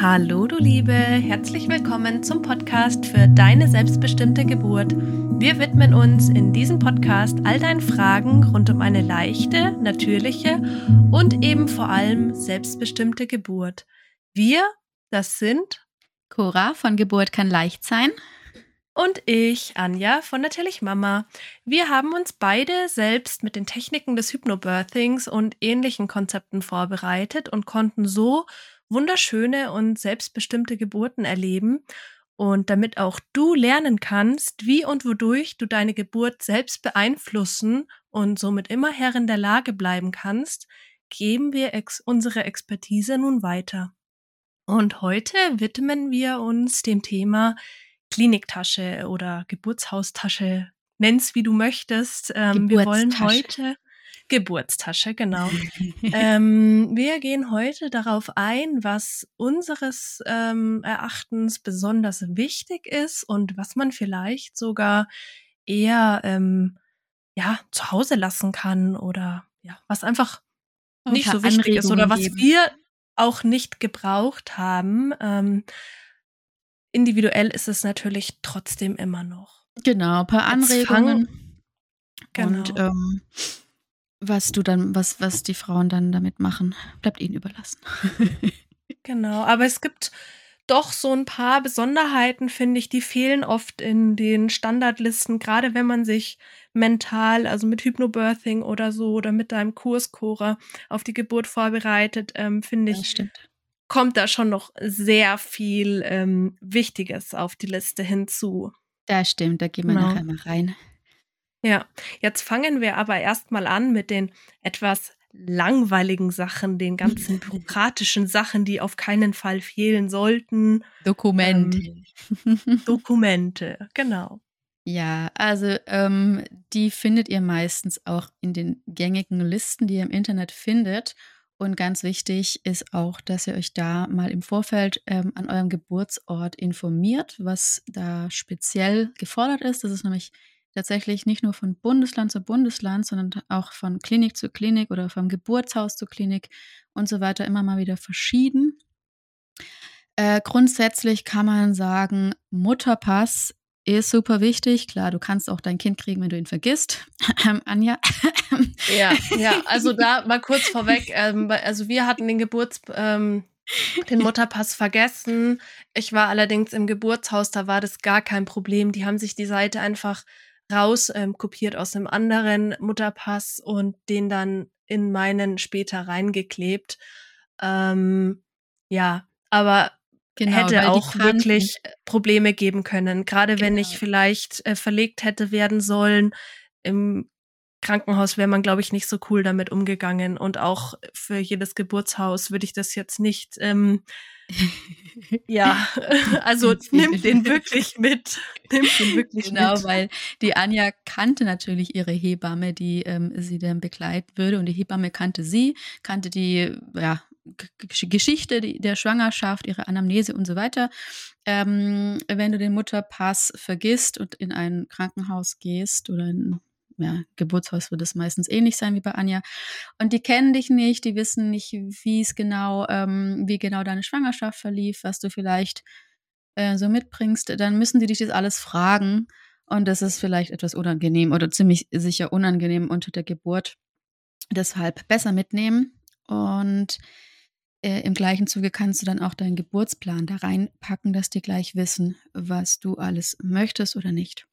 Hallo du Liebe, herzlich willkommen zum Podcast für deine selbstbestimmte Geburt. Wir widmen uns in diesem Podcast all deinen Fragen rund um eine leichte, natürliche und eben vor allem selbstbestimmte Geburt. Wir, das sind Cora von Geburt kann leicht sein und ich, Anja von Natürlich Mama. Wir haben uns beide selbst mit den Techniken des Hypnobirthings und ähnlichen Konzepten vorbereitet und konnten so wunderschöne und selbstbestimmte Geburten erleben. Und damit auch du lernen kannst, wie und wodurch du deine Geburt selbst beeinflussen und somit immer Herrin der Lage bleiben kannst, geben wir ex unsere Expertise nun weiter. Und heute widmen wir uns dem Thema Kliniktasche oder Geburtshaustasche. Nenn's wie du möchtest. Ähm, wir wollen heute Geburtstasche, genau. ähm, wir gehen heute darauf ein, was unseres ähm, Erachtens besonders wichtig ist und was man vielleicht sogar eher ähm, ja zu Hause lassen kann oder ja was einfach nicht so wichtig ist oder was geben. wir auch nicht gebraucht haben. Ähm, individuell ist es natürlich trotzdem immer noch. Genau, ein paar Anregungen. Genau. Und ähm, was du dann, was, was die Frauen dann damit machen, bleibt ihnen überlassen. genau, aber es gibt doch so ein paar Besonderheiten, finde ich, die fehlen oft in den Standardlisten, gerade wenn man sich mental, also mit Hypnobirthing oder so oder mit deinem Kurskora auf die Geburt vorbereitet, ähm, finde ich, kommt da schon noch sehr viel ähm, Wichtiges auf die Liste hinzu. Das stimmt, da gehen wir genau. nachher mal rein. Ja, jetzt fangen wir aber erstmal an mit den etwas langweiligen Sachen, den ganzen bürokratischen Sachen, die auf keinen Fall fehlen sollten. Dokumente. Ähm, Dokumente, genau. Ja, also ähm, die findet ihr meistens auch in den gängigen Listen, die ihr im Internet findet. Und ganz wichtig ist auch, dass ihr euch da mal im Vorfeld ähm, an eurem Geburtsort informiert, was da speziell gefordert ist. Das ist nämlich tatsächlich nicht nur von Bundesland zu Bundesland, sondern auch von Klinik zu Klinik oder vom Geburtshaus zu Klinik und so weiter immer mal wieder verschieden. Äh, grundsätzlich kann man sagen, Mutterpass ist super wichtig. Klar, du kannst auch dein Kind kriegen, wenn du ihn vergisst. Ähm, Anja. ja, ja, also da mal kurz vorweg. Ähm, also wir hatten den Geburts, ähm, den Mutterpass vergessen. Ich war allerdings im Geburtshaus, da war das gar kein Problem. Die haben sich die Seite einfach raus ähm, kopiert aus einem anderen Mutterpass und den dann in meinen später reingeklebt. Ähm, ja, aber genau, hätte auch wirklich Probleme geben können. Gerade genau. wenn ich genau. vielleicht äh, verlegt hätte werden sollen im Krankenhaus wäre man, glaube ich, nicht so cool damit umgegangen. Und auch für jedes Geburtshaus würde ich das jetzt nicht ähm, ja, also nimm den wirklich mit. Nimm den wirklich genau, mit. weil die Anja kannte natürlich ihre Hebamme, die ähm, sie dann begleiten würde. Und die Hebamme kannte sie, kannte die ja, Geschichte der Schwangerschaft, ihre Anamnese und so weiter. Ähm, wenn du den Mutterpass vergisst und in ein Krankenhaus gehst oder in ja, Geburtshaus wird es meistens ähnlich sein wie bei Anja. Und die kennen dich nicht, die wissen nicht, wie es genau, ähm, wie genau deine Schwangerschaft verlief, was du vielleicht äh, so mitbringst. Dann müssen die dich das alles fragen. Und das ist vielleicht etwas unangenehm oder ziemlich sicher unangenehm unter der Geburt. Deshalb besser mitnehmen. Und äh, im gleichen Zuge kannst du dann auch deinen Geburtsplan da reinpacken, dass die gleich wissen, was du alles möchtest oder nicht.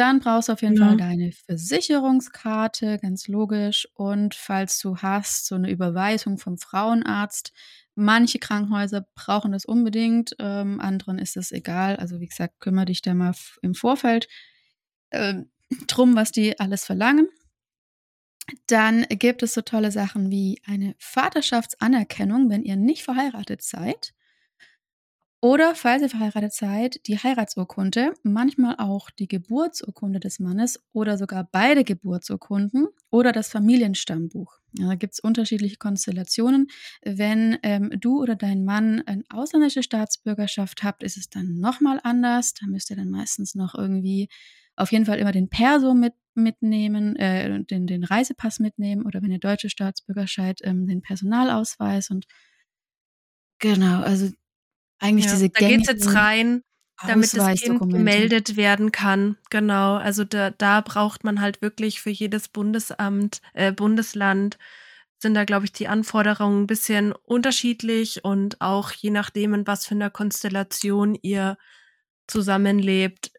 Dann brauchst du auf jeden ja. Fall deine Versicherungskarte, ganz logisch. Und falls du hast, so eine Überweisung vom Frauenarzt. Manche Krankenhäuser brauchen das unbedingt, ähm, anderen ist es egal. Also wie gesagt, kümmere dich da mal im Vorfeld äh, drum, was die alles verlangen. Dann gibt es so tolle Sachen wie eine Vaterschaftsanerkennung, wenn ihr nicht verheiratet seid. Oder, falls ihr verheiratet seid, die Heiratsurkunde, manchmal auch die Geburtsurkunde des Mannes oder sogar beide Geburtsurkunden oder das Familienstammbuch. Ja, da gibt es unterschiedliche Konstellationen. Wenn ähm, du oder dein Mann eine ausländische Staatsbürgerschaft habt, ist es dann nochmal anders. Da müsst ihr dann meistens noch irgendwie auf jeden Fall immer den Perso mit, mitnehmen, äh, den, den Reisepass mitnehmen oder wenn ihr deutsche Staatsbürgerschaft, ähm, den Personalausweis und Genau, also eigentlich Ja, diese da geht's jetzt gängigen rein, damit das Kind gemeldet werden kann. Genau, also da, da braucht man halt wirklich für jedes Bundesamt, äh, Bundesland sind da, glaube ich, die Anforderungen ein bisschen unterschiedlich und auch je nachdem, in was für einer Konstellation ihr zusammenlebt,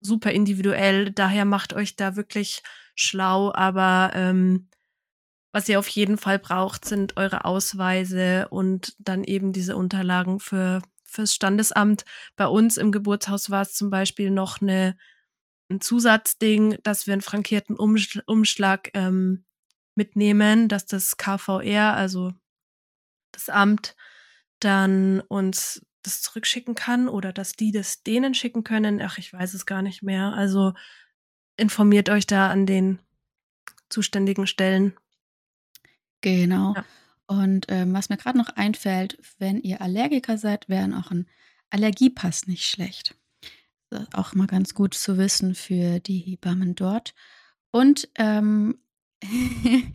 super individuell. Daher macht euch da wirklich schlau, aber ähm, was ihr auf jeden Fall braucht, sind eure Ausweise und dann eben diese Unterlagen für fürs Standesamt. Bei uns im Geburtshaus war es zum Beispiel noch eine, ein Zusatzding, dass wir einen frankierten Umschl Umschlag ähm, mitnehmen, dass das KVR, also das Amt, dann uns das zurückschicken kann oder dass die das denen schicken können. Ach, ich weiß es gar nicht mehr. Also informiert euch da an den zuständigen Stellen. Genau. Ja. Und ähm, was mir gerade noch einfällt, wenn ihr Allergiker seid, wäre auch ein Allergiepass nicht schlecht. Das ist auch mal ganz gut zu wissen für die Hebammen dort. Und ähm,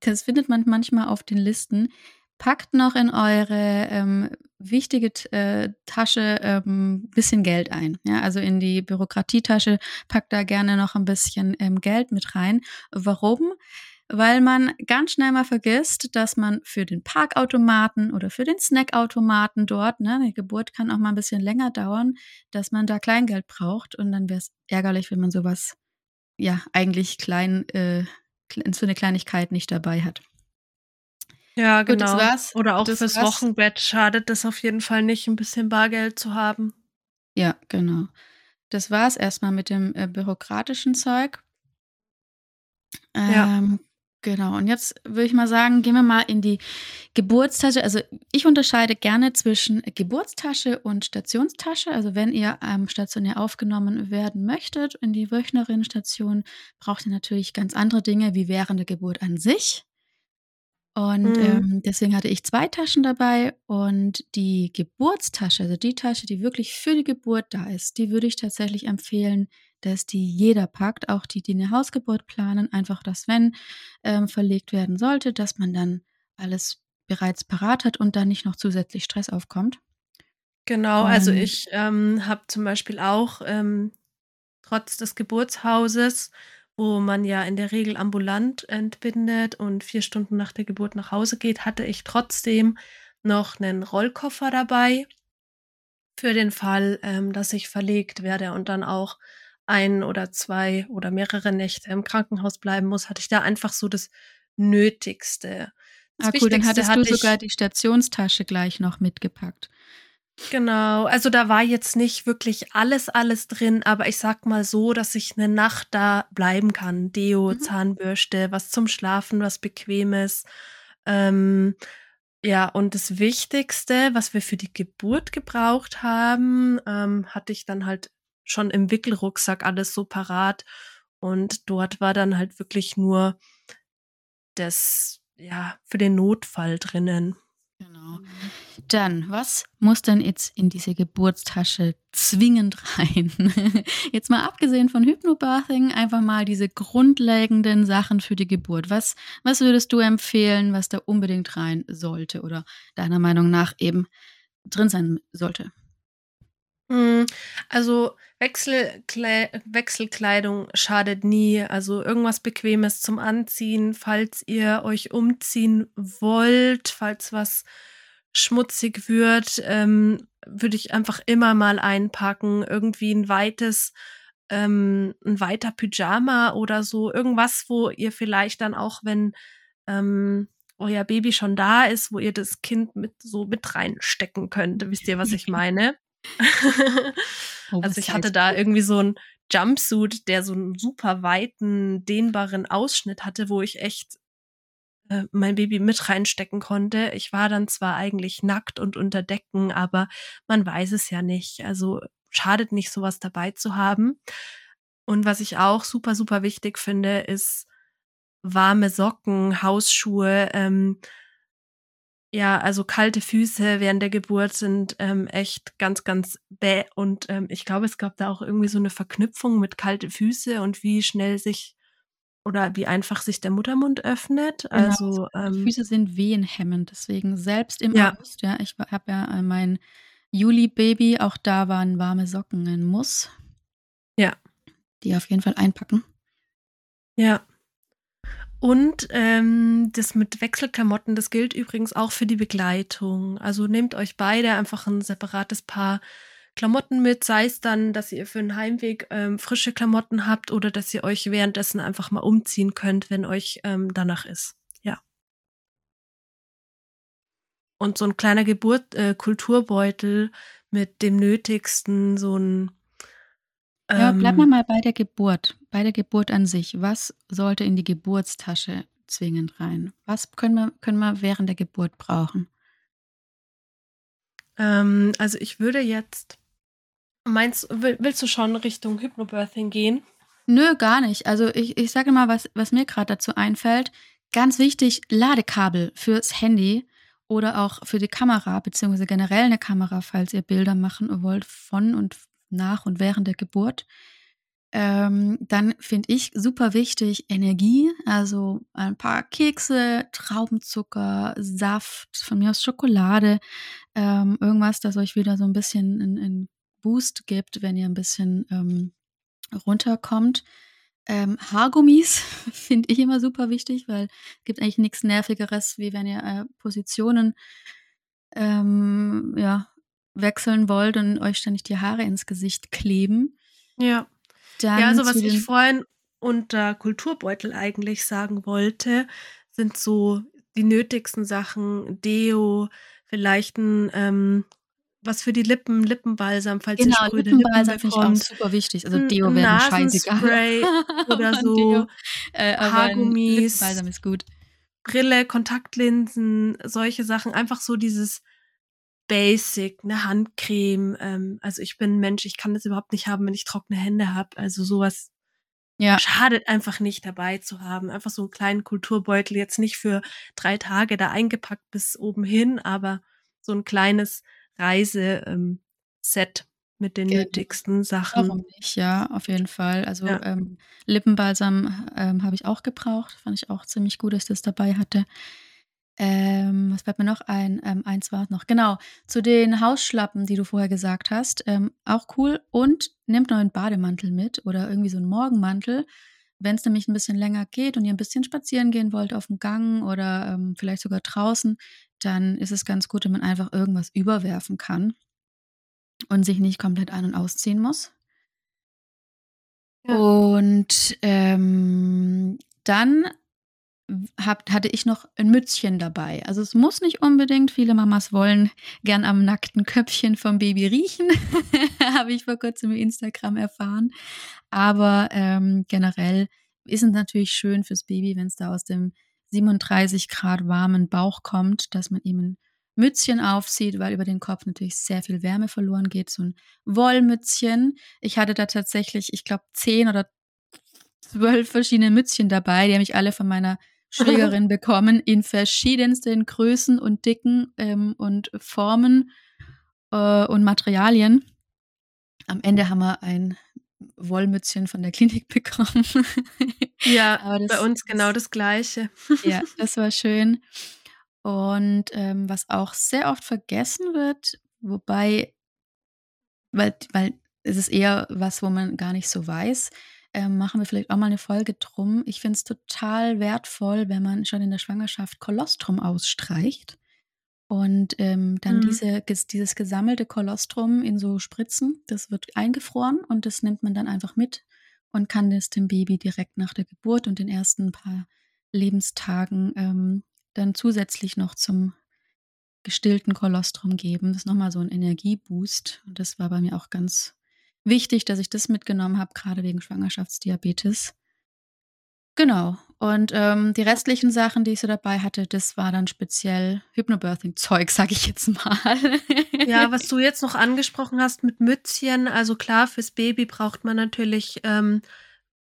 das findet man manchmal auf den Listen. Packt noch in eure ähm, wichtige äh, Tasche ähm, bisschen Geld ein. Ja, also in die Bürokratietasche packt da gerne noch ein bisschen ähm, Geld mit rein. Warum? Weil man ganz schnell mal vergisst, dass man für den Parkautomaten oder für den Snackautomaten dort, ne, die Geburt kann auch mal ein bisschen länger dauern, dass man da Kleingeld braucht und dann wäre es ärgerlich, wenn man sowas ja eigentlich klein äh, für eine Kleinigkeit nicht dabei hat. Ja, Gut, das genau. Oder auch Das fürs war's. Wochenbett schadet es auf jeden Fall nicht, ein bisschen Bargeld zu haben. Ja, genau. Das war's erstmal mit dem äh, bürokratischen Zeug. Ja. Genau. Und jetzt würde ich mal sagen, gehen wir mal in die Geburtstasche. Also ich unterscheide gerne zwischen Geburtstasche und Stationstasche. Also wenn ihr ähm, stationär aufgenommen werden möchtet in die Wöchnerinnenstation, braucht ihr natürlich ganz andere Dinge wie während der Geburt an sich. Und Mhm. ähm, deswegen hatte ich zwei Taschen dabei und die Geburtstasche, also die Tasche, die wirklich für die Geburt da ist, die würde ich tatsächlich empfehlen, dass die jeder packt, auch die, die eine Hausgeburt planen, einfach, dass wenn ähm, verlegt werden sollte, dass man dann alles bereits parat hat und dann nicht noch zusätzlich Stress aufkommt. Genau, also Und- ich ähm, habe zum Beispiel auch ähm, trotz des Geburtshauses, wo man ja in der Regel ambulant entbindet und vier Stunden nach der Geburt nach Hause geht, hatte ich trotzdem noch einen Rollkoffer dabei für den Fall, ähm, dass ich verlegt werde und dann auch ein oder zwei oder mehrere Nächte im Krankenhaus bleiben muss, hatte ich da einfach so das Nötigste. Das ah, cool, dann hattest du hatte ich- sogar die Stationstasche gleich noch mitgepackt. Genau, also da war jetzt nicht wirklich alles, alles drin, aber ich sag mal so, dass ich eine Nacht da bleiben kann. Deo, Mhm. Zahnbürste, was zum Schlafen, was Bequemes. Ähm, ja, und das Wichtigste, was wir für die Geburt gebraucht haben, ähm, hatte ich dann halt schon im Wickelrucksack alles so parat. Und dort war dann halt wirklich nur das, ja, für den Notfall drinnen. Genau. Dann, was muss denn jetzt in diese Geburtstasche zwingend rein? jetzt mal abgesehen von Hypnobirthing, einfach mal diese grundlegenden Sachen für die Geburt. Was, was würdest du empfehlen, was da unbedingt rein sollte oder deiner Meinung nach eben drin sein sollte? Hm, Also Wechselkle Wechselkleidung schadet nie. Also irgendwas Bequemes zum Anziehen, falls ihr euch umziehen wollt, falls was schmutzig wird, ähm, würde ich einfach immer mal einpacken. Irgendwie ein weites, ähm, ein weiter Pyjama oder so. Irgendwas, wo ihr vielleicht dann auch, wenn ähm, euer Baby schon da ist, wo ihr das Kind mit so mit reinstecken könnt. Wisst ihr, was ich meine? also ich hatte da irgendwie so ein Jumpsuit, der so einen super weiten, dehnbaren Ausschnitt hatte, wo ich echt äh, mein Baby mit reinstecken konnte. Ich war dann zwar eigentlich nackt und unter Decken, aber man weiß es ja nicht. Also schadet nicht, sowas dabei zu haben. Und was ich auch super, super wichtig finde, ist warme Socken, Hausschuhe, ähm, ja, also kalte Füße während der Geburt sind ähm, echt ganz, ganz bäh. Und ähm, ich glaube, es gab da auch irgendwie so eine Verknüpfung mit kalte Füße und wie schnell sich oder wie einfach sich der Muttermund öffnet. Genau, Also Die ähm, Füße sind wehenhemmend, deswegen selbst im Ja. August, ja, ich habe ja äh, meinen Juli-Baby, auch da waren warme Socken ein Muss. Ja. Die auf jeden Fall einpacken. Ja. Und ähm, das mit Wechselklamotten, das gilt übrigens auch für die Begleitung. Also nehmt euch beide einfach ein separates Paar Klamotten mit, sei es dann, dass ihr für einen Heimweg ähm, frische Klamotten habt oder dass ihr euch währenddessen einfach mal umziehen könnt, wenn euch ähm, danach ist. Ja. Und so ein kleiner Geburt, äh, Kulturbeutel mit dem Nötigsten, so ein ähm, ja, bleiben wir mal bei der Geburt, bei der Geburt an sich. Was sollte in die Geburtstasche zwingend rein? Was können wir, können wir während der Geburt brauchen? Ähm, also ich würde jetzt Meinst willst du schon Richtung Hypnobirthing gehen? Nö, gar nicht. Also ich, ich sage mal, was, was mir gerade dazu einfällt. Ganz wichtig, Ladekabel fürs Handy oder auch für die Kamera, beziehungsweise generell eine Kamera, falls ihr Bilder machen wollt von und nach und während der Geburt. Ähm, dann finde ich super wichtig Energie, also ein paar Kekse, Traubenzucker, Saft, von mir aus Schokolade, ähm, irgendwas, das euch wieder so ein bisschen in, in Boost gibt, wenn ihr ein bisschen ähm, runterkommt. Ähm, Haargummis finde ich immer super wichtig, weil es gibt eigentlich nichts Nervigeres, wie wenn ihr äh, Positionen ähm, ja, wechseln wollt und euch ständig die Haare ins Gesicht kleben. Ja. Dann ja, also was ich vorhin unter Kulturbeutel eigentlich sagen wollte, sind so die nötigsten Sachen, Deo, vielleicht ein ähm, was für die Lippen, Lippenbalsam, falls genau, ihr spröde Lippenbalsam finde ich auch super wichtig. Also Deo wäre scheißegal. oder so äh, Haargummis. Lippenbalsam ist gut. Brille, Kontaktlinsen, solche Sachen. Einfach so dieses Basic, eine Handcreme. Ähm, also ich bin ein Mensch, ich kann das überhaupt nicht haben, wenn ich trockene Hände habe. Also sowas ja. schadet einfach nicht dabei zu haben. Einfach so einen kleinen Kulturbeutel, jetzt nicht für drei Tage da eingepackt bis oben hin, aber so ein kleines Reiseset ähm, mit den ja, nötigsten Sachen. Warum nicht? Ja, auf jeden Fall. Also ja. ähm, Lippenbalsam ähm, habe ich auch gebraucht. Fand ich auch ziemlich gut, dass ich das dabei hatte. Ähm, was bleibt mir noch ein? Ähm, eins war noch. Genau, zu den Hausschlappen, die du vorher gesagt hast. Ähm, auch cool. Und nehmt noch einen Bademantel mit oder irgendwie so einen Morgenmantel. Wenn es nämlich ein bisschen länger geht und ihr ein bisschen spazieren gehen wollt auf dem Gang oder ähm, vielleicht sogar draußen, dann ist es ganz gut, wenn man einfach irgendwas überwerfen kann und sich nicht komplett an- und ausziehen muss. Ja. Und ähm, dann hatte ich noch ein Mützchen dabei. Also es muss nicht unbedingt, viele Mamas wollen gern am nackten Köpfchen vom Baby riechen, habe ich vor kurzem im Instagram erfahren. Aber ähm, generell ist es natürlich schön fürs Baby, wenn es da aus dem 37 Grad warmen Bauch kommt, dass man ihm ein Mützchen aufzieht, weil über den Kopf natürlich sehr viel Wärme verloren geht. So ein Wollmützchen. Ich hatte da tatsächlich, ich glaube, zehn oder zwölf verschiedene Mützchen dabei. Die habe ich alle von meiner Schwägerin bekommen in verschiedensten Größen und Dicken ähm, und Formen äh, und Materialien. Am Ende haben wir ein Wollmützchen von der Klinik bekommen. Ja, das, bei uns genau das Gleiche. Ja, das war schön. Und ähm, was auch sehr oft vergessen wird, wobei, weil, weil es ist eher was, wo man gar nicht so weiß, ähm, machen wir vielleicht auch mal eine Folge drum. Ich finde es total wertvoll, wenn man schon in der Schwangerschaft Kolostrum ausstreicht und ähm, dann mhm. diese, dieses gesammelte Kolostrum in so Spritzen, das wird eingefroren und das nimmt man dann einfach mit und kann das dem Baby direkt nach der Geburt und den ersten paar Lebenstagen ähm, dann zusätzlich noch zum gestillten Kolostrum geben. Das ist nochmal so ein Energieboost. Und das war bei mir auch ganz wichtig, dass ich das mitgenommen habe, gerade wegen Schwangerschaftsdiabetes. Genau. Und ähm, die restlichen Sachen, die ich so dabei hatte, das war dann speziell Hypnobirthing-Zeug, sag ich jetzt mal. ja, was du jetzt noch angesprochen hast mit Mützchen, also klar, fürs Baby braucht man natürlich ähm,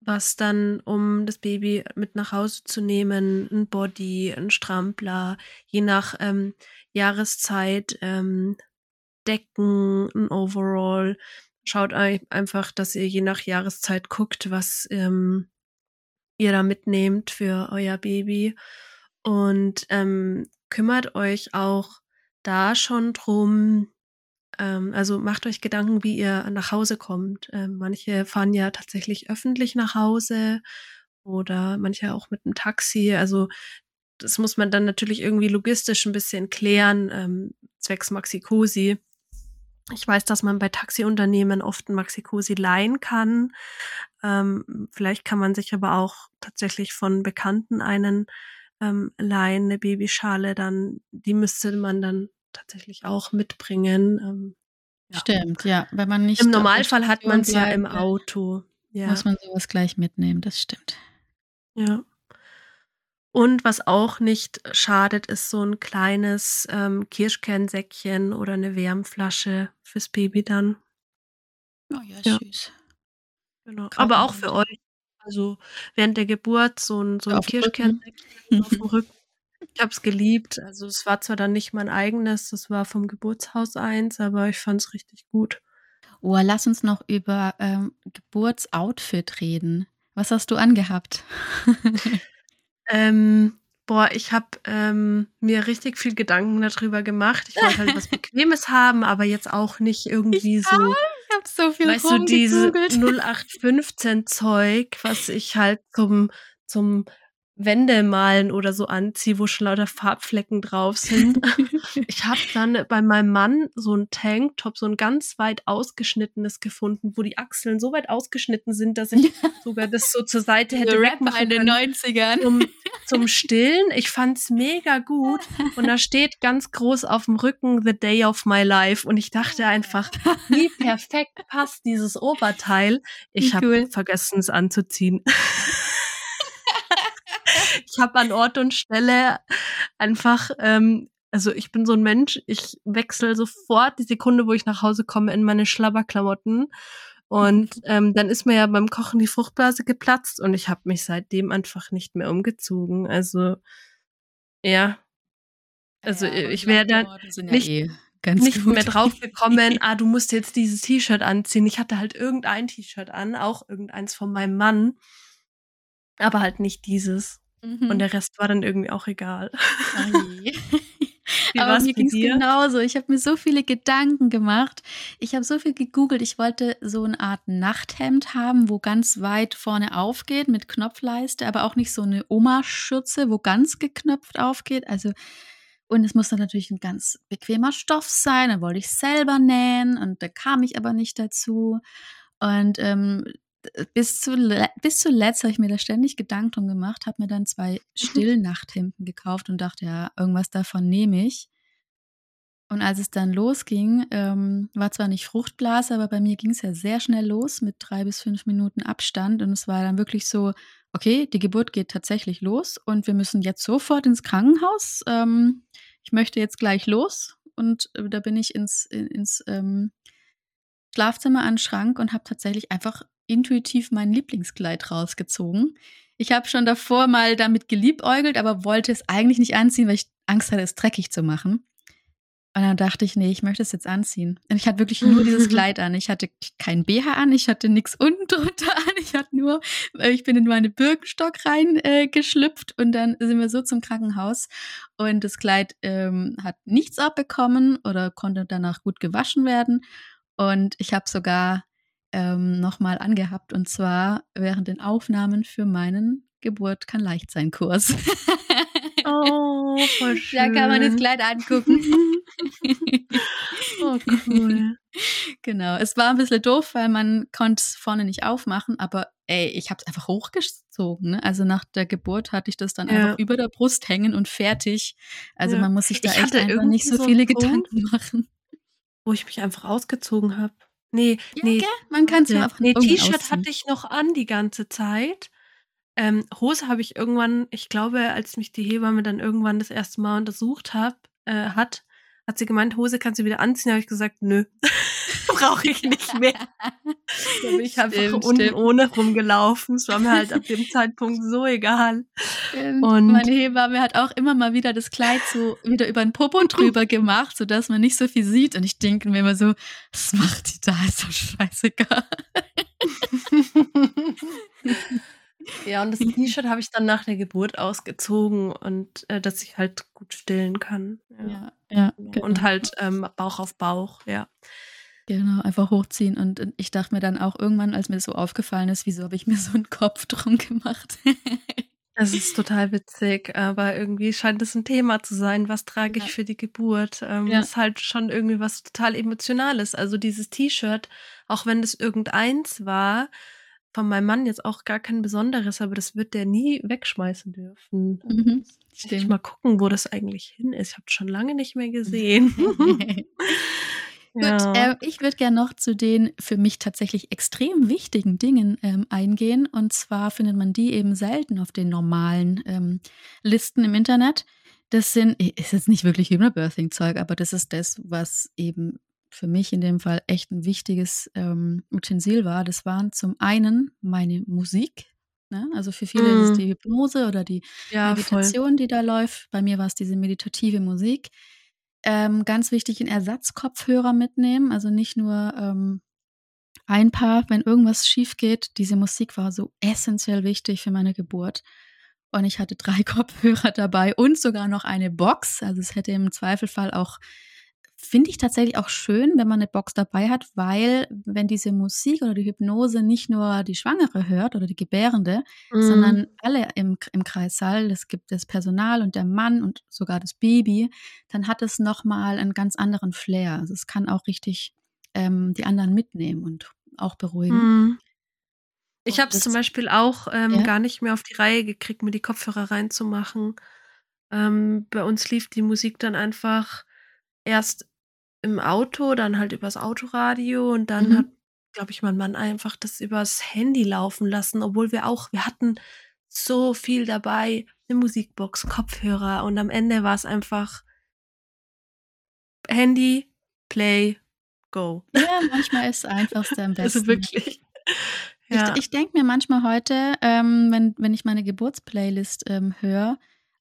was dann, um das Baby mit nach Hause zu nehmen, ein Body, ein Strampler, je nach ähm, Jahreszeit, ähm, Decken, ein Overall. Schaut einfach, dass ihr je nach Jahreszeit guckt, was ähm, ihr da mitnehmt für euer Baby. Und ähm, kümmert euch auch da schon drum, Ähm, also macht euch Gedanken, wie ihr nach Hause kommt. Ähm, manche fahren ja tatsächlich öffentlich nach Hause oder manche auch mit einem Taxi. Also das muss man dann natürlich irgendwie logistisch ein bisschen klären, ähm, zwecks Maxi-Cosi. Ich weiß, dass man bei Taxiunternehmen oft ein Maxi-Cosi leihen kann. Ähm, vielleicht kann man sich aber auch tatsächlich von Bekannten einen ähm, leihen, eine Babyschale, dann, die müsste man dann tatsächlich auch mitbringen. Ähm, ja. Stimmt, ja. Wenn man nicht Im Normalfall hat man es ja im Auto. Ja. Muss man sowas gleich mitnehmen, das stimmt. Ja. Und was auch nicht schadet, ist so ein kleines ähm, Kirschkernsäckchen oder eine Wärmflasche fürs Baby dann. Oh ja, ja. süß. Genau. Aber auch für euch. Also während der Geburt so ein, so ein Kirschkernsäckchen auf dem Rücken. Ich habe es geliebt. Also es war zwar dann nicht mein eigenes, das war vom Geburtshaus eins, aber ich fand es richtig gut. Oh, lass uns noch über ähm, Geburtsoutfit reden. Was hast du angehabt? ähm, boah, ich habe ähm, mir richtig viel Gedanken darüber gemacht. Ich wollte halt was Bequemes haben, aber jetzt auch nicht irgendwie ich so. Auch. Ich habe so viel Weißt du, diese 0815 Zeug, was ich halt zum, zum Wände malen oder so anziehe, wo schon lauter Farbflecken drauf sind. ich habe dann bei meinem Mann so ein Tanktop, so ein ganz weit ausgeschnittenes gefunden, wo die Achseln so weit ausgeschnitten sind, dass ich sogar das so zur Seite hätte wegmachen in den 90ern. Zum, zum Stillen. Ich fand's mega gut. Und da steht ganz groß auf dem Rücken The Day of My Life. Und ich dachte einfach, wie perfekt passt dieses Oberteil. Ich habe cool. vergessen, es anzuziehen ich habe an Ort und Stelle einfach, ähm, also ich bin so ein Mensch, ich wechsle sofort die Sekunde, wo ich nach Hause komme, in meine Schlabberklamotten. Und ähm, dann ist mir ja beim Kochen die Fruchtblase geplatzt und ich habe mich seitdem einfach nicht mehr umgezogen. Also ja. Also ja, ich wäre dann nicht, ja eh nicht mehr drauf gekommen, ah, du musst jetzt dieses T-Shirt anziehen. Ich hatte halt irgendein T-Shirt an, auch irgendeins von meinem Mann, aber halt nicht dieses. Mhm. Und der Rest war dann irgendwie auch egal. Wie Aber mir ging es genauso. Ich habe mir so viele Gedanken gemacht. Ich habe so viel gegoogelt. Ich wollte so eine Art Nachthemd haben, wo ganz weit vorne aufgeht mit Knopfleiste, aber auch nicht so eine Oma-Schürze, wo ganz geknöpft aufgeht. Also und es muss dann natürlich ein ganz bequemer Stoff sein. Dann wollte ich selber nähen und da kam ich aber nicht dazu. Und ähm, bis, zu, bis zuletzt habe ich mir da ständig Gedanken drum gemacht, habe mir dann zwei mhm. Stillnachthemden gekauft und dachte, ja, irgendwas davon nehme ich. Und als es dann losging, ähm, war zwar nicht Fruchtblase, aber bei mir ging es ja sehr schnell los mit drei bis fünf Minuten Abstand. Und es war dann wirklich so, okay, die Geburt geht tatsächlich los und wir müssen jetzt sofort ins Krankenhaus. Ähm, ich möchte jetzt gleich los. Und äh, da bin ich ins, ins ähm, Schlafzimmer an den Schrank und habe tatsächlich einfach intuitiv mein Lieblingskleid rausgezogen. Ich habe schon davor mal damit geliebäugelt, aber wollte es eigentlich nicht anziehen, weil ich Angst hatte, es dreckig zu machen. Und dann dachte ich, nee, ich möchte es jetzt anziehen. Und ich hatte wirklich nur dieses Kleid an. Ich hatte kein BH an, ich hatte nichts unten drunter an. Ich hatte nur, äh, ich bin in meine Birkenstock rein äh, und dann sind wir so zum Krankenhaus. Und das Kleid ähm, hat nichts abbekommen oder konnte danach gut gewaschen werden. Und ich habe sogar ähm, nochmal angehabt und zwar während den Aufnahmen für meinen Geburt kann leicht sein Kurs. Oh, voll schön. Da kann man das Kleid angucken. oh, cool. Genau. Es war ein bisschen doof, weil man konnte es vorne nicht aufmachen, aber ey, ich habe es einfach hochgezogen. Ne? Also nach der Geburt hatte ich das dann ja. einfach über der Brust hängen und fertig. Also ja. man muss sich da ich echt einfach nicht so, so viele Gedanken machen. Wo ich mich einfach ausgezogen habe. Nee, ja, nee. Gell? Man kann es ja einfach Nee, T-Shirt hatte ich noch an die ganze Zeit. Ähm, Hose habe ich irgendwann, ich glaube, als mich die Hebamme dann irgendwann das erste Mal untersucht hab, äh, hat, hat sie gemeint, Hose kannst du wieder anziehen. habe ich gesagt, nö, brauche ich nicht mehr. da bin ich einfach stimmt, unten ohne rumgelaufen. Es war mir halt ab dem Zeitpunkt so egal. Stimmt. Und meine Hebamme hat auch immer mal wieder das Kleid so wieder über den Popo drüber gemacht, sodass man nicht so viel sieht. Und ich denke mir immer so, was macht die da? Ist doch scheißegal. Ja, und das T-Shirt habe ich dann nach der Geburt ausgezogen und äh, dass ich halt gut stillen kann. Ja, ja. ja genau. Und halt ähm, Bauch auf Bauch, ja. Genau, einfach hochziehen. Und, ich dachte mir dann auch irgendwann, als mir das so aufgefallen ist, wieso habe ich mir so einen Kopf drum gemacht? Es ist total witzig, aber irgendwie scheint es ein Thema zu sein. Was trage ich ja. für die Geburt? Ähm, ja. Ist halt schon irgendwie was total Emotionales. Also dieses T-Shirt, auch wenn es irgendeins war, von meinem Mann jetzt auch gar kein besonderes, aber das wird der nie wegschmeißen dürfen. Mhm, ich mal gucken, wo das eigentlich hin ist. Ich habe es schon lange nicht mehr gesehen. Ja. Gut, äh, ich würde gerne noch zu den für mich tatsächlich extrem wichtigen Dingen ähm, eingehen. Und zwar findet man die eben selten auf den normalen ähm, Listen im Internet. Das sind, ist jetzt nicht wirklich Hypnobirthing-Zeug, aber das ist das, was eben für mich in dem Fall echt ein wichtiges ähm, Utensil war. Das waren zum einen meine Musik. Ne? Also für viele mm. ist es die Hypnose oder die ja, Meditation, voll. die da läuft. Bei mir war es diese meditative Musik. Ähm, ganz wichtig, einen Ersatzkopfhörer mitnehmen, also nicht nur ähm, ein Paar, wenn irgendwas schief geht. Diese Musik war so essentiell wichtig für meine Geburt. Und ich hatte drei Kopfhörer dabei und sogar noch eine Box. Also es hätte im Zweifelfall auch Finde ich tatsächlich auch schön, wenn man eine Box dabei hat, weil wenn diese Musik oder die Hypnose nicht nur die Schwangere hört oder die Gebärende, mm. sondern alle im, im Kreissaal, es gibt das Personal und der Mann und sogar das Baby, dann hat es nochmal einen ganz anderen Flair. Also es kann auch richtig ähm, die anderen mitnehmen und auch beruhigen. Mm. Ich habe es zum Beispiel auch ähm, ja? gar nicht mehr auf die Reihe gekriegt, mir die Kopfhörer reinzumachen. Ähm, bei uns lief die Musik dann einfach erst im Auto, dann halt übers Autoradio und dann mhm. hat, glaube ich, mein Mann einfach das übers Handy laufen lassen, obwohl wir auch, wir hatten so viel dabei, eine Musikbox, Kopfhörer und am Ende war es einfach Handy, Play, Go. Ja, manchmal ist es einfachste am also besten. Also wirklich. Ja. Ich, ich denke mir manchmal heute, ähm, wenn, wenn ich meine Geburtsplaylist ähm, höre,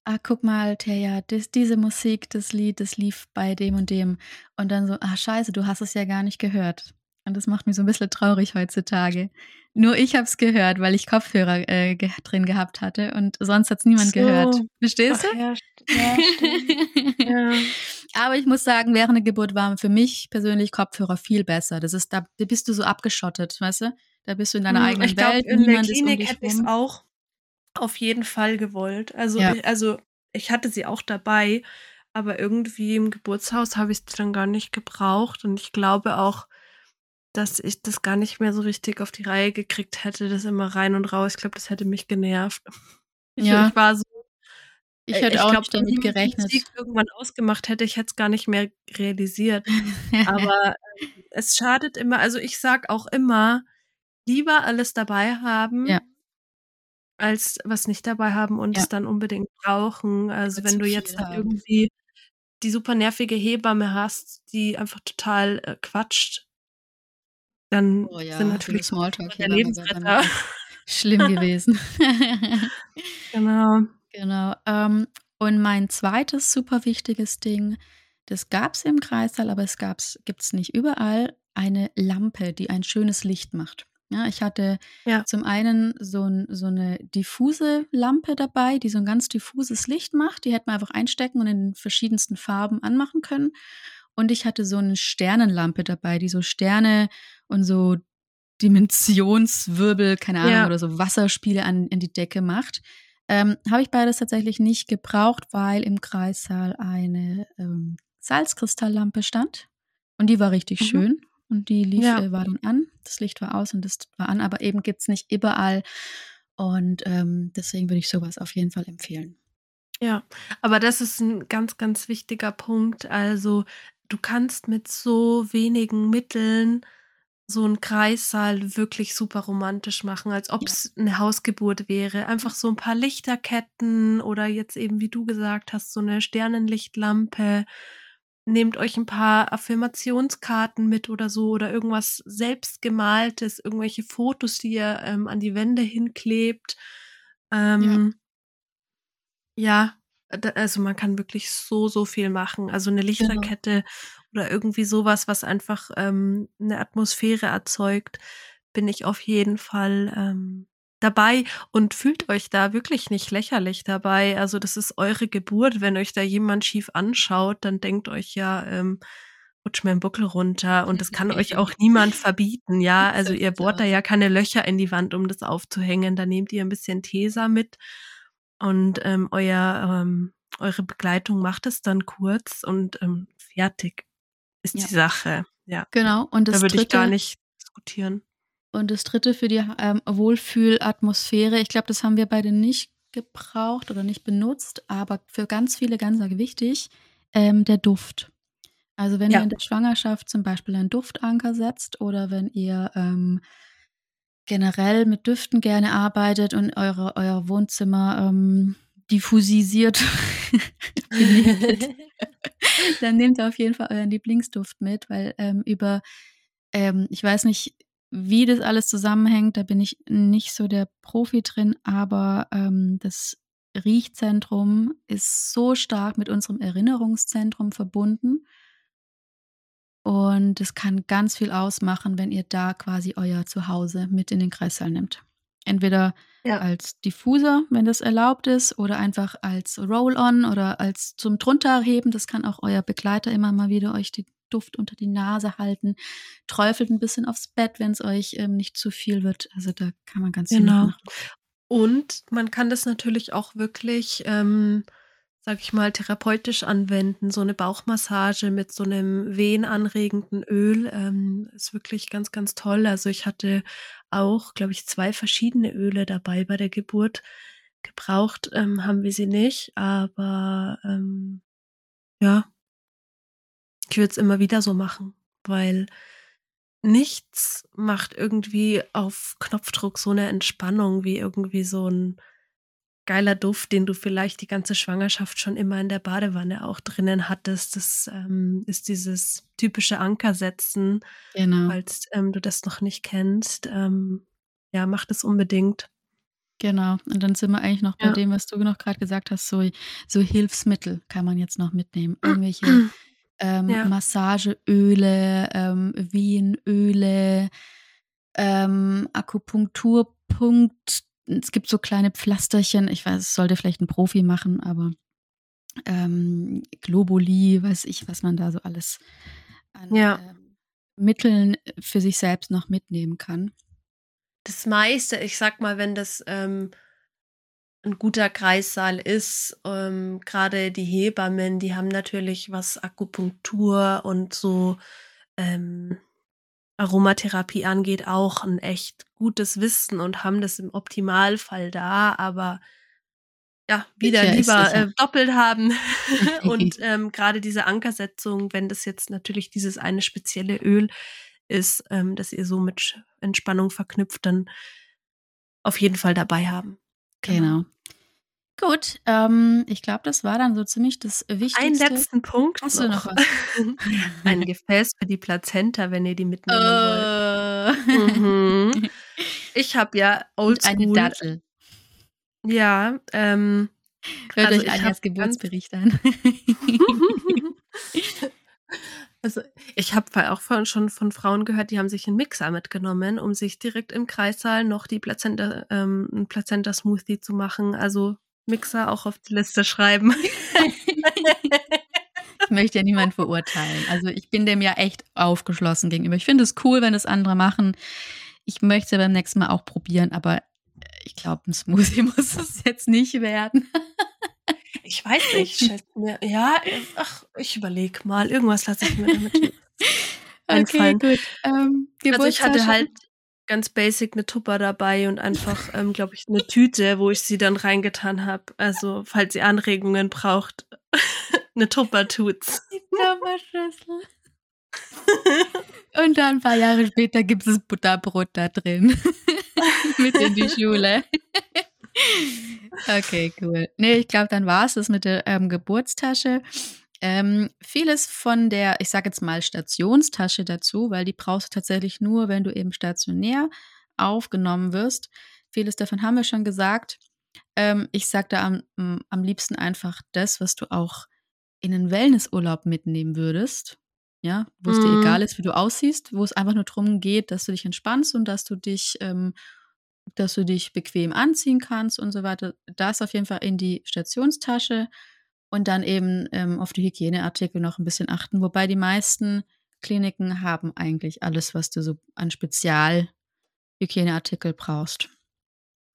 ah, guck mal, Teja, das, diese Musik, das Lied, das lief bei dem und dem. Und dann so, ah, scheiße, du hast es ja gar nicht gehört. Und das macht mich so ein bisschen traurig heutzutage. Nur ich habe es gehört, weil ich Kopfhörer äh, ge drin gehabt hatte und sonst hat es niemand so. gehört. Verstehst du? Ja, ja, ja. Aber ich muss sagen, während der Geburt waren für mich persönlich Kopfhörer viel besser. Das ist, da bist du so abgeschottet, weißt du? Da bist du in deiner hm, eigenen ich glaub, Welt. In der Klinik hätte ich es auch auf jeden Fall gewollt. Also, ja. ich, also ich hatte sie auch dabei, aber irgendwie im Geburtshaus habe ich sie dann gar nicht gebraucht. Und ich glaube auch, dass ich das gar nicht mehr so richtig auf die Reihe gekriegt hätte, das immer rein und raus. Ich glaube, das hätte mich genervt. Ich, ja. ich war so. Ich äh, hätte ich auch glaub, nicht damit gerechnet. Musik irgendwann ausgemacht hätte, ich hätte es gar nicht mehr realisiert. Aber äh, es schadet immer, also ich sag auch immer, lieber alles dabei haben, ja als was nicht dabei haben und ja. es dann unbedingt brauchen. Also wenn du jetzt da irgendwie die super nervige Hebamme hast, die einfach total äh, quatscht, dann oh ja, sind natürlich Smalltalk der Lebensretter schlimm gewesen. genau. Genau. Ähm, und mein zweites super wichtiges Ding, das gab es im Kreissaal, aber es gibt es nicht überall, eine Lampe, die ein schönes Licht macht. Ja, ich hatte ja. zum einen so, ein, so, eine diffuse Lampe dabei, die so ein ganz diffuses Licht macht. Die hätte man einfach einstecken und in verschiedensten Farben anmachen können. Und ich hatte so eine Sternenlampe dabei, die so Sterne und so Dimensionswirbel, keine Ahnung, ja. oder so Wasserspiele an, in die Decke macht. Ähm, Habe ich beides tatsächlich nicht gebraucht, weil im Kreissaal eine ähm, Salzkristalllampe stand. Und die war richtig mhm. schön und die lief, ja. war dann an. Das Licht war aus und das war an, aber eben gibt es nicht überall. Und ähm, deswegen würde ich sowas auf jeden Fall empfehlen. Ja, aber das ist ein ganz, ganz wichtiger Punkt. Also du kannst mit so wenigen Mitteln so einen Kreissaal wirklich super romantisch machen, als ob es ja. eine Hausgeburt wäre. Einfach so ein paar Lichterketten oder jetzt eben, wie du gesagt hast, so eine Sternenlichtlampe nehmt euch ein paar Affirmationskarten mit oder so oder irgendwas selbstgemaltes, irgendwelche Fotos, die ihr ähm, an die Wände hinklebt. Ähm, ja. ja, also man kann wirklich so, so viel machen. Also eine genau. Lichterkette genau. oder irgendwie sowas, was einfach ähm, eine Atmosphäre erzeugt, bin ich auf jeden Fall ähm, dabei und fühlt euch da wirklich nicht lächerlich dabei. Also das ist eure Geburt. Wenn euch da jemand schief anschaut, dann denkt euch ja, ähm, rutsch mir einen Buckel runter und das kann euch auch niemand verbieten, ja. Also ihr bohrt da ja keine Löcher in die Wand, um das aufzuhängen. Da nehmt ihr ein bisschen Tesa mit und ähm, euer, ähm, eure Begleitung macht es dann kurz und ähm, fertig ist ja. die Sache. Ja. Genau. Und das da würde ich gar nicht diskutieren. Und das dritte für die ähm, Wohlfühlatmosphäre, ich glaube, das haben wir beide nicht gebraucht oder nicht benutzt, aber für ganz viele ganz wichtig, ähm, der Duft. Also wenn ja. ihr in der Schwangerschaft zum Beispiel einen Duftanker setzt oder wenn ihr ähm, generell mit Düften gerne arbeitet und eure, euer Wohnzimmer ähm, diffusisiert, dann nehmt auf jeden Fall euren Lieblingsduft mit, weil ähm, über, ähm, ich weiß nicht, wie das alles zusammenhängt, da bin ich nicht so der Profi drin, aber ähm, das Riechzentrum ist so stark mit unserem Erinnerungszentrum verbunden. Und es kann ganz viel ausmachen, wenn ihr da quasi euer Zuhause mit in den Kreissaal nimmt. Entweder ja. als Diffuser, wenn das erlaubt ist, oder einfach als Roll-on oder als zum drunterheben. Das kann auch euer Begleiter immer mal wieder euch die Duft unter die Nase halten, träufelt ein bisschen aufs Bett, wenn es euch ähm, nicht zu viel wird. Also da kann man ganz genau. viel machen. Und man kann das natürlich auch wirklich, ähm, sag ich mal, therapeutisch anwenden. So eine Bauchmassage mit so einem wehenanregenden Öl ähm, ist wirklich ganz, ganz toll. Also ich hatte auch, glaube ich, zwei verschiedene Öle dabei bei der Geburt. Gebraucht ähm, haben wir sie nicht, aber ähm, ja, ich würde es immer wieder so machen, weil nichts macht irgendwie auf Knopfdruck so eine Entspannung wie irgendwie so ein geiler Duft, den du vielleicht die ganze Schwangerschaft schon immer in der Badewanne auch drinnen hattest. Das ähm, ist dieses typische Ankersetzen, genau. falls ähm, du das noch nicht kennst. Ähm, ja, mach das unbedingt. Genau. Und dann sind wir eigentlich noch bei ja. dem, was du noch gerade gesagt hast, so, so Hilfsmittel kann man jetzt noch mitnehmen. Irgendwelche ähm, ja. Massageöle, ähm, Wienöle, ähm, Akupunkturpunkt. Es gibt so kleine Pflasterchen. Ich weiß, es sollte vielleicht ein Profi machen, aber ähm, Globuli, weiß ich, was man da so alles an ja. äh, Mitteln für sich selbst noch mitnehmen kann. Das meiste, ich sag mal, wenn das ähm, ein guter Kreissaal ist. Ähm, Gerade die Hebammen, die haben natürlich was Akupunktur und so ähm, Aromatherapie angeht, auch ein echt gutes Wissen und haben das im Optimalfall da, aber ja, wieder ja, lieber äh, doppelt haben. und ähm, gerade diese Ankersetzung, wenn das jetzt natürlich dieses eine spezielle Öl ist, ähm, das ihr so mit Entspannung verknüpft, dann auf jeden Fall dabei haben. Genau. genau. Gut, ähm, ich glaube, das war dann so ziemlich das Wichtigste. Einen letzten Punkt. Hast du noch was? Ein Gefäß für die Plazenta, wenn ihr die mitnehmen wollt. Mhm. Ich habe ja oldschool. Eine Dattel. Ja, ähm. Hört also euch Anjas Geburtsbericht an. Also ich habe auch von, schon von Frauen gehört, die haben sich einen Mixer mitgenommen, um sich direkt im Kreissaal noch die Plazenta, ähm, Plazenta-Smoothie zu machen. Also Mixer auch auf die Liste schreiben. ich möchte ja niemand verurteilen. Also ich bin dem ja echt aufgeschlossen gegenüber. Ich finde es cool, wenn es andere machen. Ich möchte beim nächsten Mal auch probieren, aber ich glaube, ein Smoothie muss es jetzt nicht werden. Ich weiß nicht. Ja, ach, ich überlege mal. Irgendwas lasse ich mir damit einfallen. Okay, gut. Ähm, also ich hatte halt ganz basic eine Tupper dabei und einfach, ähm, glaube ich, eine Tüte, wo ich sie dann reingetan habe. Also, falls ihr Anregungen braucht, eine Tupper tut's. Die Tupperschüssel. und dann ein paar Jahre später gibt es Butterbrot da drin. Mit in die Schule. Okay, cool. Nee, ich glaube, dann war es das mit der ähm, Geburtstasche. Ähm, vieles von der, ich sage jetzt mal Stationstasche dazu, weil die brauchst du tatsächlich nur, wenn du eben stationär aufgenommen wirst. Vieles davon haben wir schon gesagt. Ähm, ich sage da am, am liebsten einfach das, was du auch in einen Wellnessurlaub mitnehmen würdest. Ja, wo es mhm. dir egal ist, wie du aussiehst, wo es einfach nur darum geht, dass du dich entspannst und dass du dich ähm, dass du dich bequem anziehen kannst und so weiter. Das auf jeden Fall in die Stationstasche und dann eben ähm, auf die Hygieneartikel noch ein bisschen achten. Wobei die meisten Kliniken haben eigentlich alles, was du so an Spezialhygieneartikel brauchst.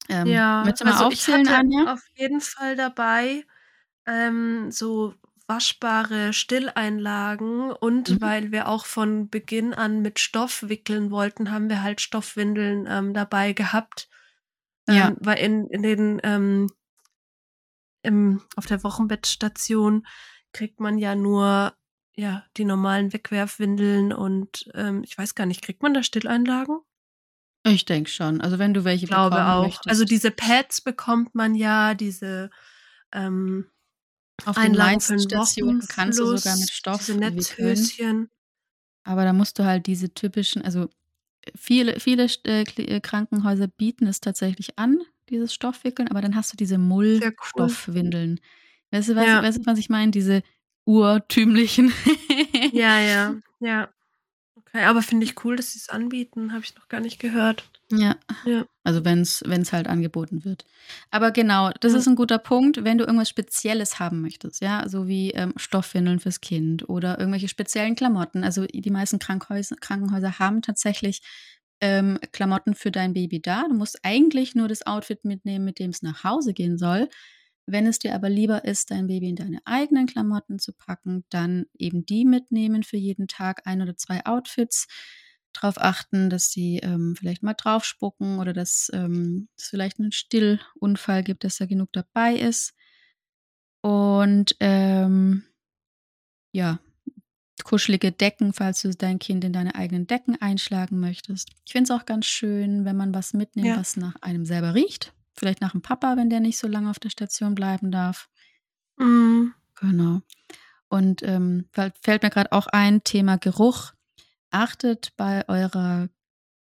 Ähm, ja, also ich hatte Anja? auf jeden Fall dabei ähm, so waschbare Stilleinlagen und mhm. weil wir auch von Beginn an mit Stoff wickeln wollten, haben wir halt Stoffwindeln ähm, dabei gehabt. Ja. Ähm, weil in, in den ähm, im, auf der Wochenbettstation kriegt man ja nur ja die normalen Wegwerfwindeln und ähm, ich weiß gar nicht, kriegt man da Stilleinlagen? Ich denke schon. Also wenn du welche ich glaube auch. Möchtest. Also diese Pads bekommt man ja, diese ähm, auf den meisten Stationen kannst du sogar mit Stoff diese Netzhöschen. Aber da musst du halt diese typischen, also viele, viele äh, äh, Krankenhäuser bieten es tatsächlich an, dieses Stoffwickeln, aber dann hast du diese Mullstoffwindeln. Cool. Weißt, du, was, ja. weißt du, was ich meine? Diese urtümlichen. ja, ja, ja. Okay, aber finde ich cool, dass sie es anbieten. Habe ich noch gar nicht gehört. Ja. ja. Also wenn es halt angeboten wird. Aber genau, das ja. ist ein guter Punkt, wenn du irgendwas Spezielles haben möchtest, ja, so wie ähm, Stoffwindeln fürs Kind oder irgendwelche speziellen Klamotten. Also die meisten Krankenhäuser, Krankenhäuser haben tatsächlich ähm, Klamotten für dein Baby da. Du musst eigentlich nur das Outfit mitnehmen, mit dem es nach Hause gehen soll. Wenn es dir aber lieber ist, dein Baby in deine eigenen Klamotten zu packen, dann eben die mitnehmen für jeden Tag ein oder zwei Outfits darauf achten, dass sie ähm, vielleicht mal draufspucken oder dass ähm, es vielleicht einen Stillunfall gibt, dass da genug dabei ist. Und ähm, ja, kuschelige Decken, falls du dein Kind in deine eigenen Decken einschlagen möchtest. Ich finde es auch ganz schön, wenn man was mitnimmt, ja. was nach einem selber riecht. Vielleicht nach dem Papa, wenn der nicht so lange auf der Station bleiben darf. Mhm. Genau. Und ähm, fällt mir gerade auch ein, Thema Geruch achtet bei eurer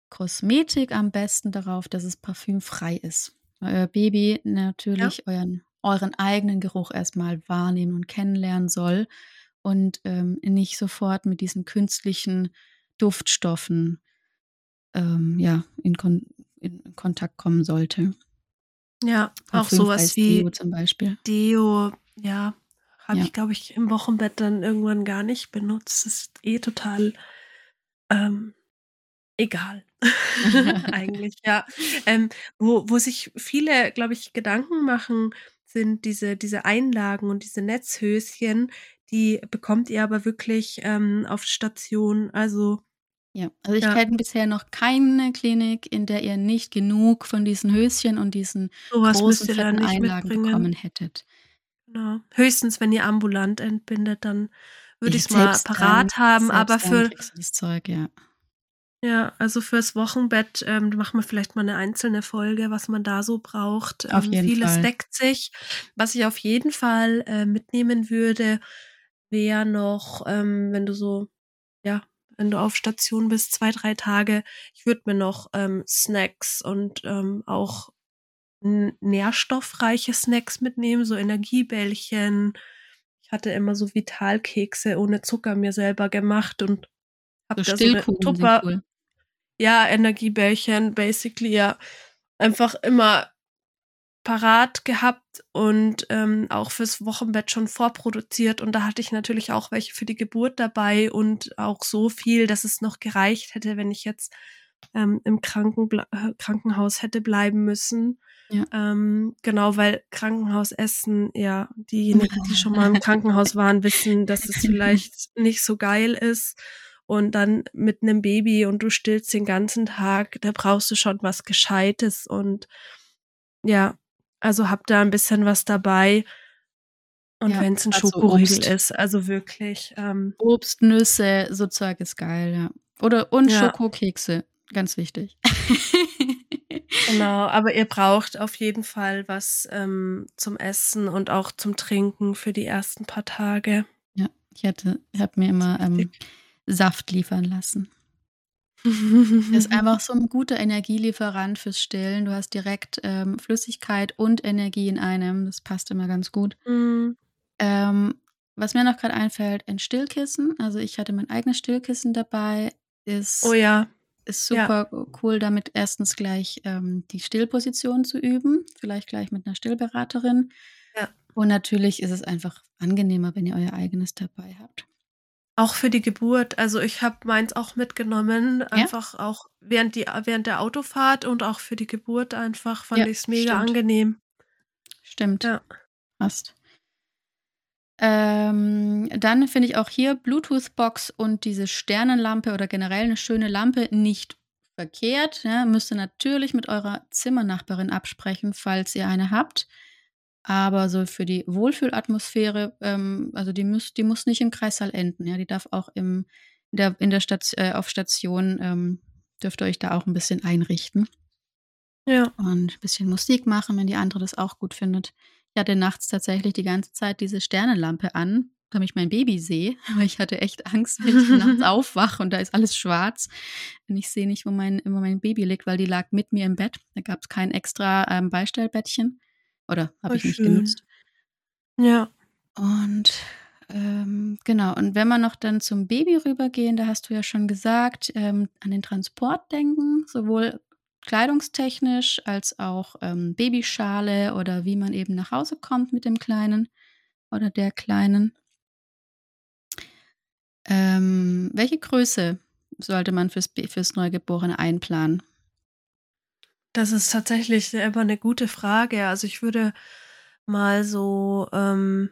Kosmetik am besten darauf, dass es parfümfrei ist. Weil euer Baby natürlich ja. euren, euren eigenen Geruch erstmal wahrnehmen und kennenlernen soll und ähm, nicht sofort mit diesen künstlichen Duftstoffen ähm, ja, in, Kon in Kontakt kommen sollte. Ja, auch sowas wie Deo zum Beispiel. Deo, ja, habe ja. ich, glaube ich, im Wochenbett dann irgendwann gar nicht benutzt. Das ist eh total ähm, egal. Eigentlich, ja. Ähm, wo, wo sich viele, glaube ich, Gedanken machen, sind diese, diese Einlagen und diese Netzhöschen, die bekommt ihr aber wirklich ähm, auf Station. Also ja, also ich ja. kenne bisher noch keine Klinik, in der ihr nicht genug von diesen Höschen und diesen so großen fetten Einlagen mitbringen. bekommen hättet. Genau. Höchstens, wenn ihr ambulant entbindet, dann würde ich es mal parat haben, aber für das Zeug, ja. Ja, also fürs Wochenbett ähm, machen wir vielleicht mal eine einzelne Folge, was man da so braucht. Auf ähm, jeden vieles Fall. deckt sich. Was ich auf jeden Fall äh, mitnehmen würde, wäre noch, ähm, wenn du so, ja, wenn du auf Station bist, zwei, drei Tage, ich würde mir noch ähm, Snacks und ähm, auch nährstoffreiche Snacks mitnehmen, so Energiebällchen, hatte immer so Vitalkekse ohne Zucker mir selber gemacht und habe so da so eine Tupper, cool. ja, Energiebällchen, basically, ja, einfach immer parat gehabt und ähm, auch fürs Wochenbett schon vorproduziert. Und da hatte ich natürlich auch welche für die Geburt dabei und auch so viel, dass es noch gereicht hätte, wenn ich jetzt ähm, im Krankenbla äh, Krankenhaus hätte bleiben müssen. Ja. Ähm, genau, weil Krankenhausessen, ja, diejenigen, die schon mal im Krankenhaus waren, wissen, dass es vielleicht nicht so geil ist. Und dann mit einem Baby und du stillst den ganzen Tag, da brauchst du schon was Gescheites. Und ja, also hab da ein bisschen was dabei. Und ja, wenn es ein also Schokoriegel Obst. ist, also wirklich. Ähm, Obst, Nüsse, so Zeug ist geil, ja. Oder und ja. Schokokekse, ganz wichtig. Genau, aber ihr braucht auf jeden Fall was ähm, zum Essen und auch zum Trinken für die ersten paar Tage. Ja, ich hatte, habe mir immer ähm, Saft liefern lassen. Ist einfach so ein guter Energielieferant fürs Stillen. Du hast direkt ähm, Flüssigkeit und Energie in einem. Das passt immer ganz gut. Mhm. Ähm, was mir noch gerade einfällt, ein Stillkissen. Also ich hatte mein eigenes Stillkissen dabei. Ist oh ja ist super ja. cool, damit erstens gleich ähm, die Stillposition zu üben, vielleicht gleich mit einer Stillberaterin. Ja. Und natürlich ist es einfach angenehmer, wenn ihr euer eigenes dabei habt. Auch für die Geburt. Also ich habe meins auch mitgenommen, einfach ja? auch während, die, während der Autofahrt und auch für die Geburt einfach fand ja, ich es mega stimmt. angenehm. Stimmt. Ja. Passt. Ähm, dann finde ich auch hier Bluetooth-Box und diese Sternenlampe oder generell eine schöne Lampe nicht verkehrt. Ja, müsst ihr natürlich mit eurer Zimmernachbarin absprechen, falls ihr eine habt. Aber so für die Wohlfühlatmosphäre, ähm, also die muss, die muss nicht im Kreissaal enden. Ja, die darf auch im, in der, in der Station, äh, auf Station, ähm, dürft ihr euch da auch ein bisschen einrichten. Ja. Und ein bisschen Musik machen, wenn die andere das auch gut findet. Ich hatte nachts tatsächlich die ganze Zeit diese Sternenlampe an, damit ich mein Baby sehe. Aber ich hatte echt Angst, wenn ich nachts aufwache und da ist alles schwarz. Und ich sehe nicht, wo mein, wo mein Baby liegt, weil die lag mit mir im Bett. Da gab es kein extra ähm, Beistellbettchen. Oder habe ich nicht genutzt. Ja. Und ähm, genau, und wenn wir noch dann zum Baby rübergehen, da hast du ja schon gesagt, ähm, an den Transport denken, sowohl kleidungstechnisch als auch ähm, Babyschale oder wie man eben nach Hause kommt mit dem Kleinen oder der Kleinen. Ähm, welche Größe sollte man fürs, fürs Neugeborene einplanen? Das ist tatsächlich immer eine gute Frage. Also ich würde mal so ähm,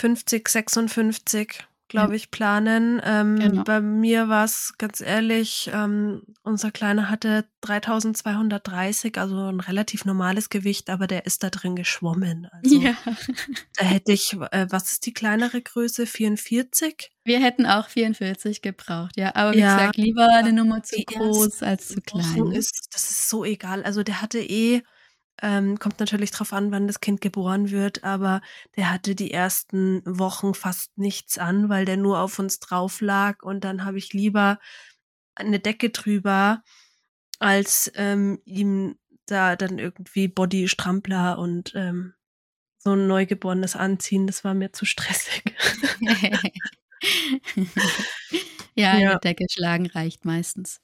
50, 56 glaube ich, planen. Ähm, genau. Bei mir war es ganz ehrlich, ähm, unser Kleiner hatte 3230, also ein relativ normales Gewicht, aber der ist da drin geschwommen. Also ja. da hätte ich, äh, was ist die kleinere Größe? 44? Wir hätten auch 44 gebraucht, ja. Aber wie ja, gesagt, lieber eine Nummer zu groß als zu klein. Ist, das ist so egal. Also der hatte eh ähm, kommt natürlich drauf an, wann das Kind geboren wird, aber der hatte die ersten Wochen fast nichts an, weil der nur auf uns drauf lag und dann habe ich lieber eine Decke drüber, als ähm, ihm da dann irgendwie Body-Strampler und ähm, so ein Neugeborenes anziehen. Das war mir zu stressig. ja, eine ja. Decke schlagen reicht meistens.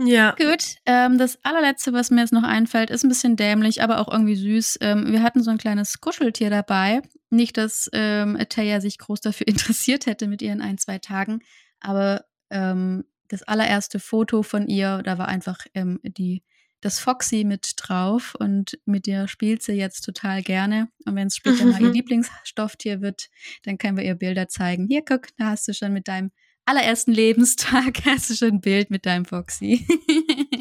Ja. Gut, ähm, das allerletzte, was mir jetzt noch einfällt, ist ein bisschen dämlich, aber auch irgendwie süß. Ähm, wir hatten so ein kleines Kuscheltier dabei. Nicht, dass ähm, Taya sich groß dafür interessiert hätte mit ihren ein, zwei Tagen, aber ähm, das allererste Foto von ihr, da war einfach ähm, die, das Foxy mit drauf und mit der spielt sie jetzt total gerne. Und wenn es später mal ihr Lieblingsstofftier wird, dann können wir ihr Bilder zeigen. Hier, guck, da hast du schon mit deinem allerersten Lebenstag hast du schon ein Bild mit deinem Foxy.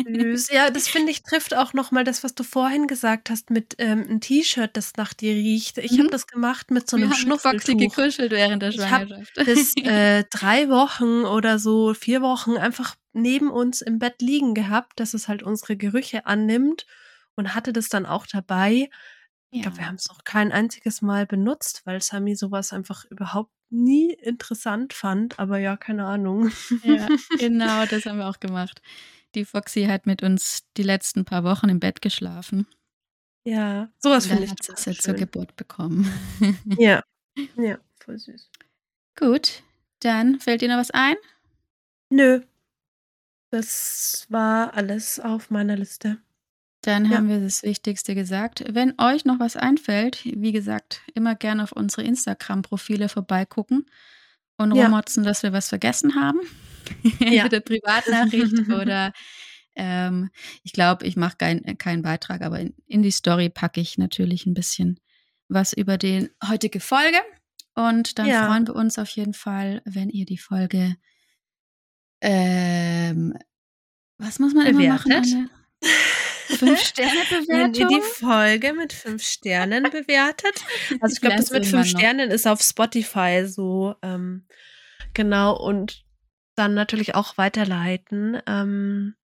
Süß. Ja, das finde ich trifft auch nochmal das, was du vorhin gesagt hast mit ähm, einem T-Shirt, das nach dir riecht. Ich mhm. habe das gemacht mit so einem Schnuffeltuch. Foxy gekuschelt während der Schwangerschaft. Ich das äh, drei Wochen oder so, vier Wochen einfach neben uns im Bett liegen gehabt, dass es halt unsere Gerüche annimmt und hatte das dann auch dabei. Ich glaube, wir haben es noch kein einziges Mal benutzt, weil Sami sowas einfach überhaupt nie interessant fand. Aber ja, keine Ahnung. Ja, genau, das haben wir auch gemacht. Die Foxy hat mit uns die letzten paar Wochen im Bett geschlafen. Ja, sowas finde ich. Hat sie jetzt zur Geburt bekommen. Ja, ja, voll süß. Gut, dann fällt dir noch was ein? Nö. Das war alles auf meiner Liste. Dann ja. haben wir das Wichtigste gesagt. Wenn euch noch was einfällt, wie gesagt, immer gerne auf unsere Instagram-Profile vorbeigucken und ja. rummotzen, dass wir was vergessen haben. Ja. Entweder Privatnachricht oder ähm, ich glaube, ich mache kein, keinen Beitrag, aber in, in die Story packe ich natürlich ein bisschen was über die heutige Folge. Und dann ja. freuen wir uns auf jeden Fall, wenn ihr die Folge ähm, was muss man Bewertet. immer machen? Anne? Fünf Sterne Bewertung. Wenn ihr die Folge mit fünf Sternen bewertet. Also ich glaube, das mit fünf Sternen ist auf Spotify so ähm, genau und dann natürlich auch weiterleiten, ähm,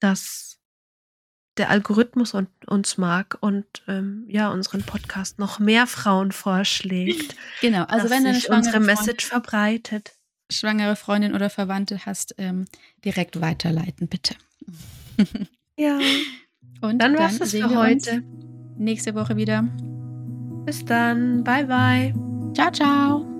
dass der Algorithmus und, uns mag und ähm, ja unseren Podcast noch mehr Frauen vorschlägt. Genau, also wenn sich unsere Message Freundin, verbreitet. Schwangere Freundin oder Verwandte hast, ähm, direkt weiterleiten, bitte. ja. Und dann war's das für heute. Nächste Woche wieder. Bis dann. Bye, bye. Ciao, ciao.